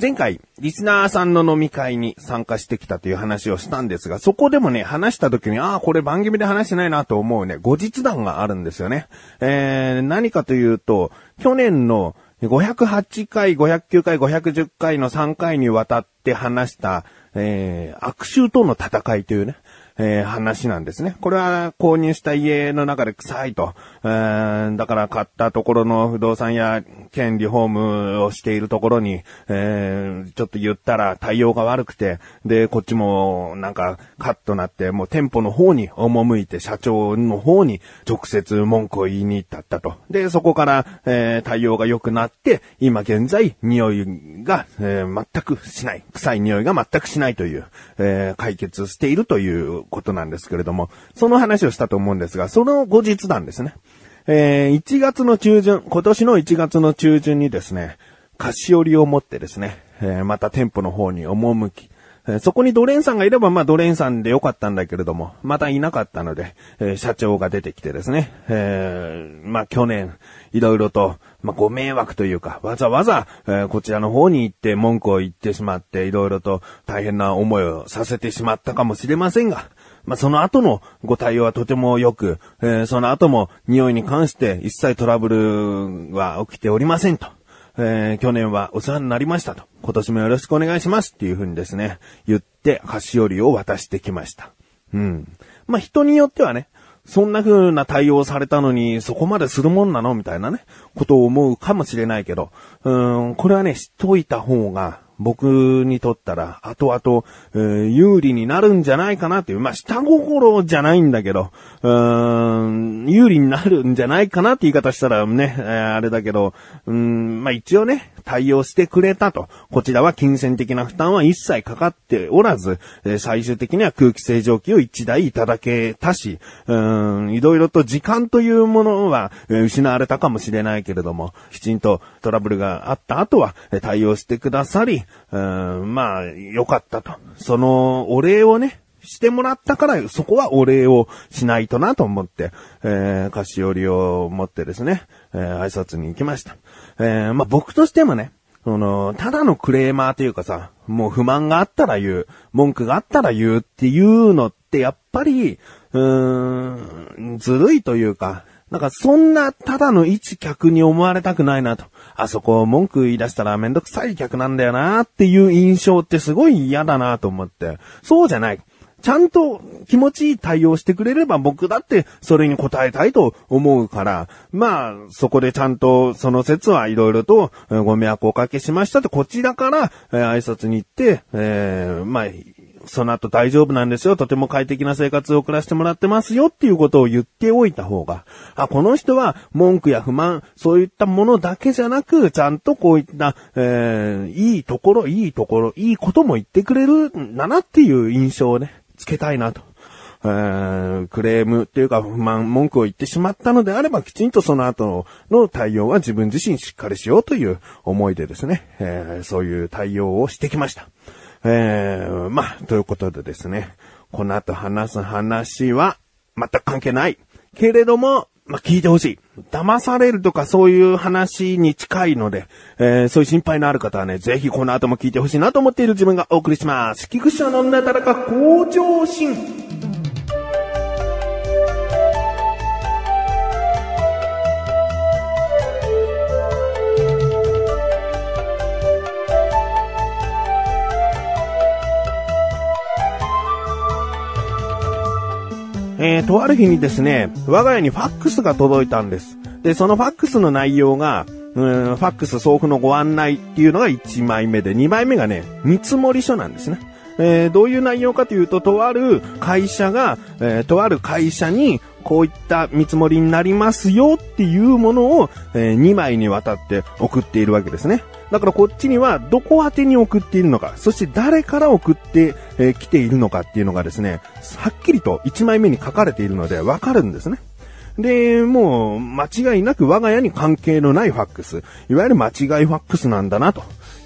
前回、リスナーさんの飲み会に参加してきたという話をしたんですが、そこでもね、話した時に、ああ、これ番組で話してないなと思うね、後日談があるんですよね。えー、何かというと、去年の508回、509回、510回の3回にわたって話した、えー、悪臭との戦いというね、えー、話なんですね。これは購入した家の中で臭いと。えー、だから買ったところの不動産や権利ホームをしているところに、えー、ちょっと言ったら対応が悪くて、で、こっちもなんかカッとなって、もう店舗の方に赴いて社長の方に直接文句を言いに行ったったと。で、そこから、えー、対応が良くなって、今現在匂いが、えー、全くしない。臭い匂いが全くしないという、えー、解決しているということなんですけれども、その話をしたと思うんですが、その後日談ですね。えー、1月の中旬、今年の1月の中旬にですね、菓子折りを持ってですね、えー、また店舗の方に赴き、えそこにドレンさんがいれば、まあドレンさんでよかったんだけれども、またいなかったので、えー、社長が出てきてですね、えー、まあ去年、いろいろと、まあご迷惑というか、わざわざ、えー、こちらの方に行って文句を言ってしまって、いろいろと大変な思いをさせてしまったかもしれませんが、まあ、その後のご対応はとても良く、えー、その後も匂いに関して一切トラブルは起きておりませんと。えー、去年はお世話になりましたと。今年もよろしくお願いしますっていう風にですね、言って菓子折りを渡してきました。うん。まあ、人によってはね、そんな風な対応されたのに、そこまでするもんなのみたいなね、ことを思うかもしれないけど、うん、これはね、知っといた方が、僕にとったら、後々、えー、有利になるんじゃないかなっていう、まあ、下心じゃないんだけど、うーん、有利になるんじゃないかなって言い方したらね、えー、あれだけど、うん、まあ、一応ね、対応してくれたと。こちらは金銭的な負担は一切かかっておらず、えー、最終的には空気清浄機を1台いただけたし、うん、いろいろと時間というものは、えー、失われたかもしれないけれども、きちんとトラブルがあった後は、え、対応してくださり、うん、まあ、よかったと。そのお礼をね、してもらったから、そこはお礼をしないとなと思って、えー、菓子折りを持ってですね、えー、挨拶に行きました。えー、まあ、僕としてもね、その、ただのクレーマーというかさ、もう不満があったら言う、文句があったら言うっていうのって、やっぱり、うーん、ずるいというか、なんかそんなただの一客に思われたくないなと。あそこ文句言い出したらめんどくさい客なんだよなっていう印象ってすごい嫌だなと思って。そうじゃない。ちゃんと気持ちいい対応してくれれば僕だってそれに応えたいと思うから、まあ、そこでちゃんとその説はいろいろとご迷惑をおかけしましたとこちらから、え、挨拶に行って、えー、まあ、その後大丈夫なんですよ。とても快適な生活を送らせてもらってますよっていうことを言っておいた方が、あ、この人は文句や不満、そういったものだけじゃなく、ちゃんとこういった、えー、いいところ、いいところ、いいことも言ってくれるんだなっていう印象をね、つけたいなと。えー、クレームっていうか不満、文句を言ってしまったのであれば、きちんとその後の対応は自分自身しっかりしようという思いでですね、えー、そういう対応をしてきました。えー、まあ、ということでですね、この後話す話は全く関係ない。けれども、まあ、聞いてほしい。騙されるとかそういう話に近いので、えー、そういう心配のある方はね、ぜひこの後も聞いてほしいなと思っている自分がお送りします。菊池のなだらか向上心。えー、とある日にですね、我が家にファックスが届いたんです。で、そのファックスの内容が、うん、ファックス送付のご案内っていうのが1枚目で、2枚目がね、見積書なんですね。えー、どういう内容かというと、とある会社が、えー、とある会社に、こういった見積もりになりますよっていうものを、えー、2枚にわたって送っているわけですね。だからこっちにはどこ宛てに送っているのか、そして誰から送ってき、えー、ているのかっていうのがですね、はっきりと1枚目に書かれているのでわかるんですね。で、もう、間違いなく我が家に関係のないファックス、いわゆる間違いファックスなんだな、と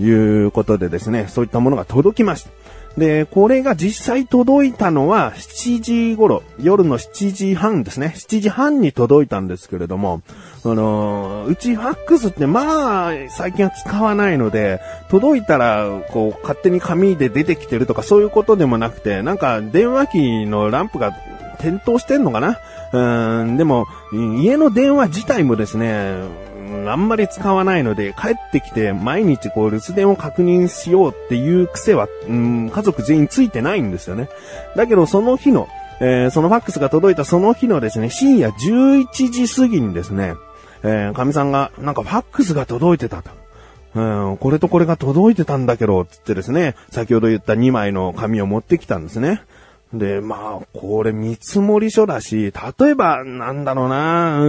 いうことでですね、そういったものが届きました。で、これが実際届いたのは7時頃、夜の7時半ですね。7時半に届いたんですけれども、あのー、うちファックスってまあ、最近は使わないので、届いたら、こう、勝手に紙で出てきてるとかそういうことでもなくて、なんか電話機のランプが点灯してんのかな？うん、でも、家の電話自体もですね、あんまり使わないので、帰ってきて毎日こう留守電を確認しようっていう癖は、うん、家族全員ついてないんですよね。だけどその日の、えー、そのファックスが届いたその日のですね、深夜11時過ぎにですね、えー、神さんが、なんかファックスが届いてたと。うん、これとこれが届いてたんだけど、つってですね、先ほど言った2枚の紙を持ってきたんですね。で、まあ、これ見積書だし、例えば、なんだろうな、うー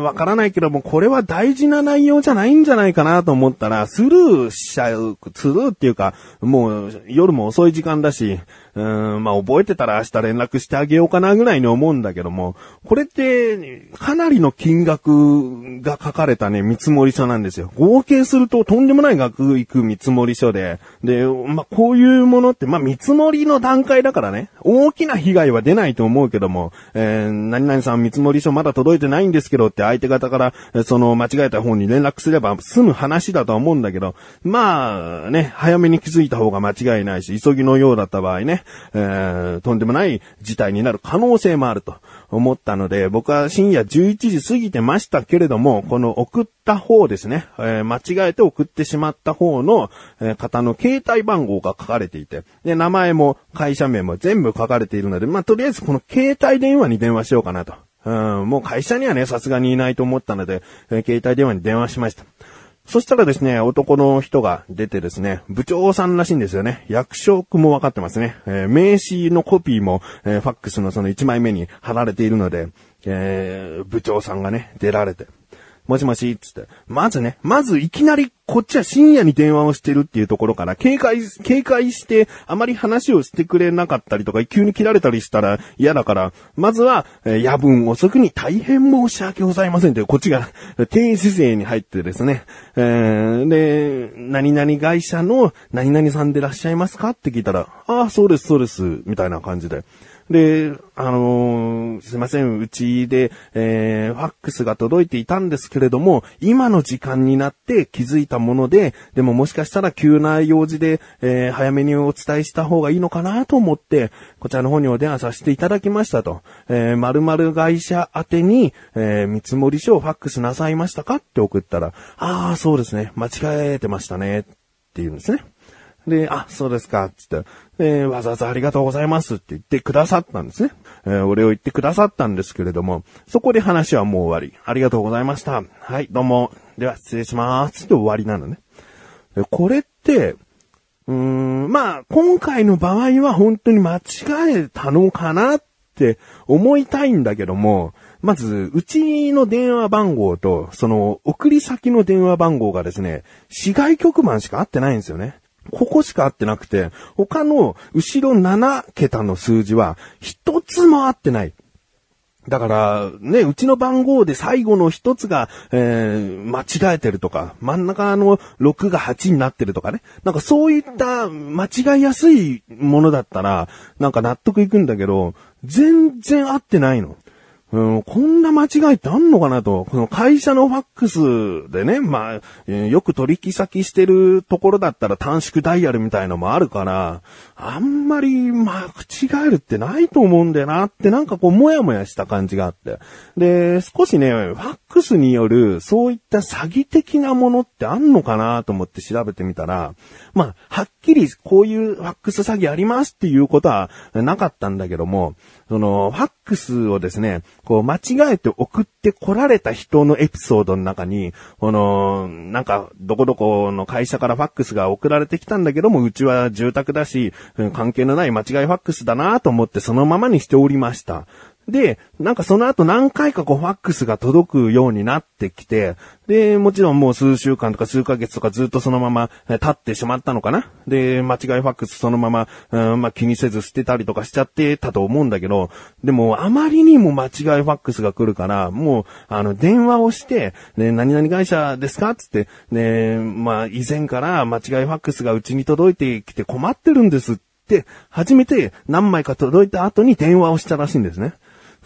ん、わからないけども、これは大事な内容じゃないんじゃないかなと思ったら、スルーしちゃう、スルーっていうか、もう夜も遅い時間だし、うん、まあ覚えてたら明日連絡してあげようかなぐらいに思うんだけども、これって、かなりの金額が書かれたね、見積もり書なんですよ。合計するととんでもない額いく見積書で、で、まあこういうものって、まあ見積もりの段階だからね、大きな被害は出ないと思うけども、えー、何々さん見積書まだ届いてないんですけどって相手方から、その間違えた方に連絡すれば済む話だとは思うんだけど、まあね、早めに気づいた方が間違いないし、急ぎのようだった場合ね、えー、とんでもない事態になる可能性もあると思ったので、僕は深夜11時過ぎてましたけれども、この送った方ですね、えー、間違えて送ってしまった方の、えー、方の携帯番号が書かれていて、で、名前も会社名も全部書かれているので、まあ、とりあえずこの携帯電話に電話しようかなと。うん、もう会社にはね、さすがにいないと思ったので、えー、携帯電話に電話しました。そしたらですね、男の人が出てですね、部長さんらしいんですよね。役職もわかってますね。えー、名刺のコピーも、えー、ファックスのその1枚目に貼られているので、えー、部長さんがね、出られて。もしもし、つって。まずね、まずいきなりこっちは深夜に電話をしてるっていうところから、警戒、警戒して、あまり話をしてくれなかったりとか、急に切られたりしたら嫌だから、まずは、え、夜分遅くに大変申し訳ございませんって、こっちが、低姿勢に入ってですね、えー、で、何々会社の何々さんでいらっしゃいますか？って聞いたら、ああ、そうです、そうです、みたいな感じで。で、あのー、すいません、うちで、えー、ファックスが届いていたんですけれども、今の時間になって気づいたもので、でももしかしたら急な用事で、えー、早めにお伝えした方がいいのかなと思って、こちらの方にお電話させていただきましたと。えー、〇〇会社宛てに、えー、見積書をファックスなさいましたかって送ったら、ああ、そうですね、間違えてましたね、って言うんですね。で、あ、そうですか、つって、えー、わざわざありがとうございますって言ってくださったんですね。えー、お礼を言ってくださったんですけれども、そこで話はもう終わり。ありがとうございました。はい、どうも。では、失礼します。って終わりなのね。これって、うーん、まあ、今回の場合は本当に間違えたのかなって思いたいんだけども、まず、うちの電話番号と、その、送り先の電話番号がですね、市外局番しか合ってないんですよね。ここしか合ってなくて、他の後ろ7桁の数字は一つも合ってない。だから、ね、うちの番号で最後の一つが、えー、間違えてるとか、真ん中の6が8になってるとかね。なんかそういった間違いやすいものだったら、なんか納得いくんだけど、全然合ってないの。うん、こんな間違いってあんのかなと、この会社のファックスでね、まあ、よく取引先してるところだったら短縮ダイヤルみたいのもあるから、あんまり、まあ、口違えるってないと思うんだよなってなんかこう、もやもやした感じがあって。で、少しね、ファックスによる、そういった詐欺的なものってあんのかなと思って調べてみたら、まあ、はっきりこういうファックス詐欺ありますっていうことはなかったんだけども、その、ファックスをですね、こう、間違えて送ってこられた人のエピソードの中に、この、なんか、どこどこの会社からファックスが送られてきたんだけども、うちは住宅だし、関係のない間違いファックスだなと思ってそのままにしておりました。で、なんかその後何回かこうファックスが届くようになってきて、で、もちろんもう数週間とか数ヶ月とかずっとそのまま経ってしまったのかなで、間違いファックスそのまま、うん、まあ、気にせず捨てたりとかしちゃってたと思うんだけど、でもあまりにも間違いファックスが来るから、もう、あの、電話をして、ね、何々会社ですかつって、ね、まあ、以前から間違いファックスがうちに届いてきて困ってるんですって、初めて何枚か届いた後に電話をしたらしいんですね。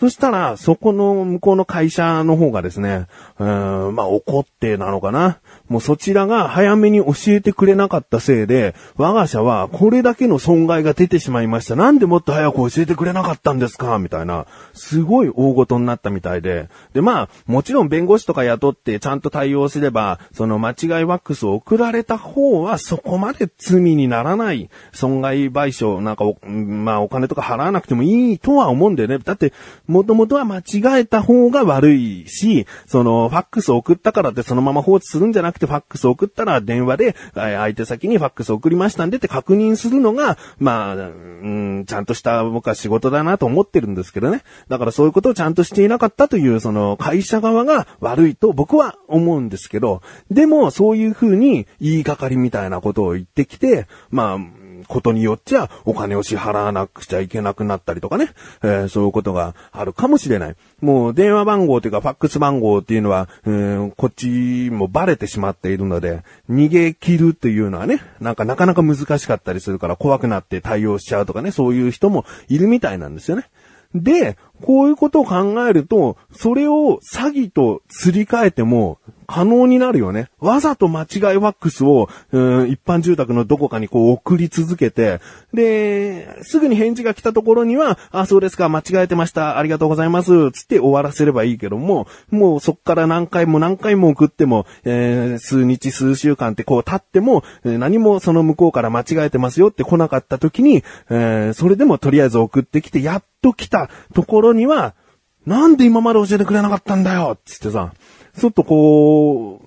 そしたら、そこの向こうの会社の方がですね、うーん、まあ怒ってなのかな。もうそちらが早めに教えてくれなかったせいで、我が社はこれだけの損害が出てしまいました。なんでもっと早く教えてくれなかったんですか？みたいな、すごい大事になったみたいで。で、まあ、もちろん弁護士とか雇ってちゃんと対応すれば、その間違いワックスを送られた方はそこまで罪にならない損害賠償、なんかお、まあお金とか払わなくてもいいとは思うんだよね。だって、もともとは間違えた方が悪いし、その、ファックス送ったからってそのまま放置するんじゃなくて、ファックス送ったら電話で、相手先にファックス送りましたんでって確認するのが、まあ、うん、ちゃんとした僕は仕事だなと思ってるんですけどね。だからそういうことをちゃんとしていなかったという、その、会社側が悪いと僕は思うんですけど、でもそういう風に言いがかりみたいなことを言ってきて、まあ、ことによっちゃお金を支払わなくちゃいけなくなったりとかね、えーそういうことがあるかもしれない。もう電話番号というかファックス番号っていうのは、うんこっちもバレてしまっているので、逃げ切るというのはね、なんかなかなか難しかったりするから怖くなって対応しちゃうとかね、そういう人もいるみたいなんですよね。で、こういうことを考えると、それを詐欺とすり替えても可能になるよね。わざと間違いワックスを、うん一般住宅のどこかにこう送り続けて、で、すぐに返事が来たところには、あ、そうですか、間違えてました、ありがとうございます、つって終わらせればいいけども、もうそっから何回も何回も送っても、えー数日数週間ってこう経っても、何もその向こうから間違えてますよって来なかった時に、えーそれでもとりあえず送ってきて、やっと来たところには、なんで今まで教えてくれなかったんだよつってさ、ちょっとこ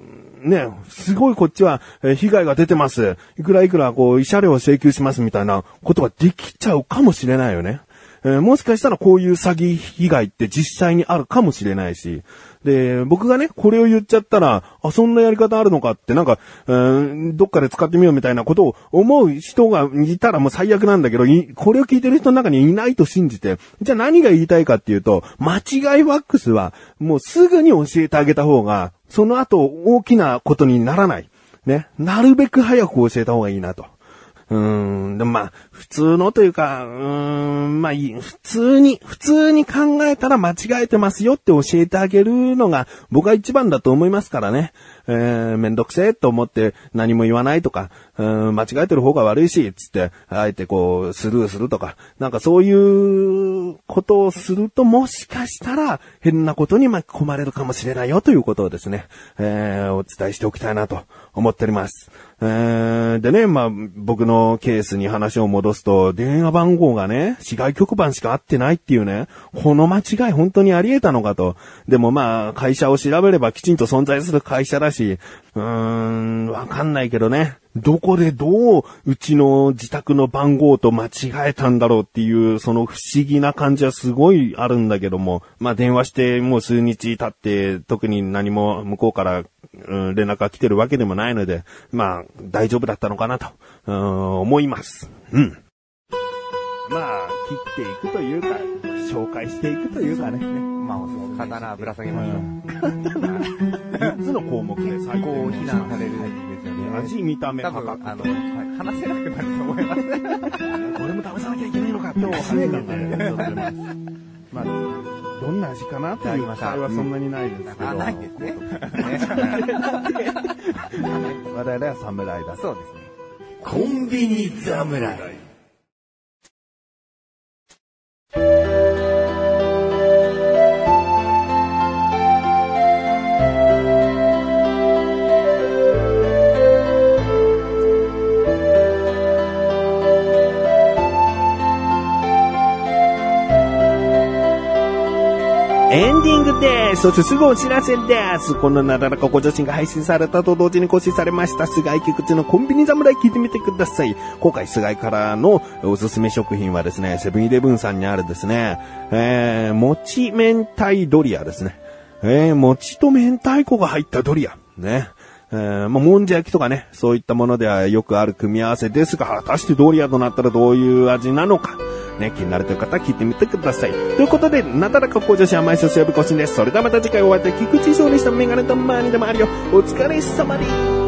う、ね、すごいこっちは、えー被害が出てます。いくらいくらこう、慰謝料を請求しますみたいなことができちゃうかもしれないよね。えーもしかしたらこういう詐欺被害って実際にあるかもしれないし。で、僕がね、これを言っちゃったら、あ、そんなやり方あるのかって、なんか、うんどっかで使ってみようみたいなことを思う人がいたらもう最悪なんだけど、これを聞いてる人の中にいないと信じて、じゃあ何が言いたいかっていうと、間違いワックスは、もうすぐに教えてあげた方が、その後大きなことにならない。ね。なるべく早く教えた方がいいなと。うん、でもまあ、普通のというか、うん、まあ、普通に、普通に考えたら間違えてますよって教えてあげるのが僕は一番だと思いますからね。えー、めんどくせえと思って何も言わないとか、うん、間違えてる方が悪いし、つって、あえてこう、スルーするとか、なんかそういうことをするともしかしたら変なことに巻き込まれるかもしれないよということをですね、えー、お伝えしておきたいなと思っております。えー、でね、まあ、僕のケースに話を戻すと、電話番号がね、市外局番しか合ってないっていうね、この間違い本当にあり得たのかと。でもまあ、会社を調べればきちんと存在する会社だし、うーん、わかんないけどね。どこでどう、うちの自宅の番号と間違えたんだろうっていう、その不思議な感じはすごいあるんだけども、まあ電話してもう数日経って、特に何も向こうから、うん、連絡が来てるわけでもないので、まあ大丈夫だったのかなと、うん、思います。うん。まあ、切っていくというか、紹介していくというかね。まあ、刀ぶら下げましょう。3つの項目で最こう、非難されるんですよね。味、見た目、多分、価格あの、はい話せなくなると思います。これも食べさなきゃいけないのかって初めてね。まあ、どんな味かなっていうそんなにないですけど。あ、ないですね。我々は侍だ。そうですね。コンビニ侍。です。そしてすぐお知らせです。このなだらかご女子が配信されたと同時に更新されました、菅井菊池のコンビニ侍聞いてみてください。今回菅井からのおすすめ食品はですね、セブンイレブンさんにあるですね、えー、餅明太ドリアですね。えー、餅と明太子が入ったドリア。ね。えー、まあ、もんじゃ焼きとかね、そういったものではよくある組み合わせですが、果たしてドリアとなったらどういう味なのか。ね、気になるという方は聞いてみてください。ということで、なだらか向上心甘いすす呼び更新です。それではまた次回お会いできくちしょうでしたメガネとマーニでもあるよ。お疲れ様です。